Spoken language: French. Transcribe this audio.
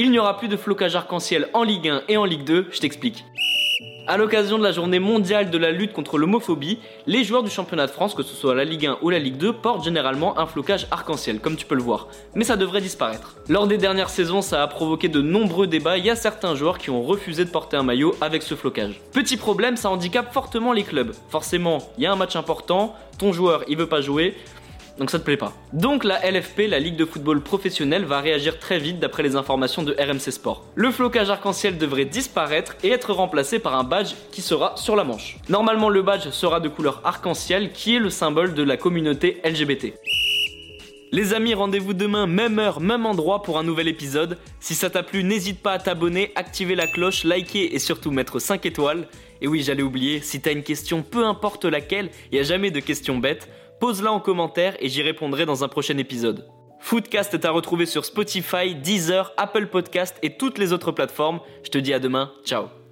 Il n'y aura plus de flocage arc-en-ciel en Ligue 1 et en Ligue 2, je t'explique. À l'occasion de la journée mondiale de la lutte contre l'homophobie, les joueurs du championnat de France, que ce soit la Ligue 1 ou la Ligue 2, portent généralement un flocage arc-en-ciel, comme tu peux le voir. Mais ça devrait disparaître. Lors des dernières saisons, ça a provoqué de nombreux débats. Il y a certains joueurs qui ont refusé de porter un maillot avec ce flocage. Petit problème, ça handicape fortement les clubs. Forcément, il y a un match important, ton joueur il veut pas jouer, donc ça te plaît pas. Donc la LFP, la Ligue de football professionnelle, va réagir très vite d'après les informations de RMC Sport. Le flocage arc-en-ciel devrait disparaître et être remplacé par un badge qui sera sur la manche. Normalement le badge sera de couleur arc-en-ciel qui est le symbole de la communauté LGBT. Les amis, rendez-vous demain, même heure, même endroit pour un nouvel épisode. Si ça t'a plu, n'hésite pas à t'abonner, activer la cloche, liker et surtout mettre 5 étoiles. Et oui, j'allais oublier, si t'as une question, peu importe laquelle, il n'y a jamais de questions bêtes, pose-la en commentaire et j'y répondrai dans un prochain épisode. Foodcast est à retrouver sur Spotify, Deezer, Apple Podcast et toutes les autres plateformes. Je te dis à demain, ciao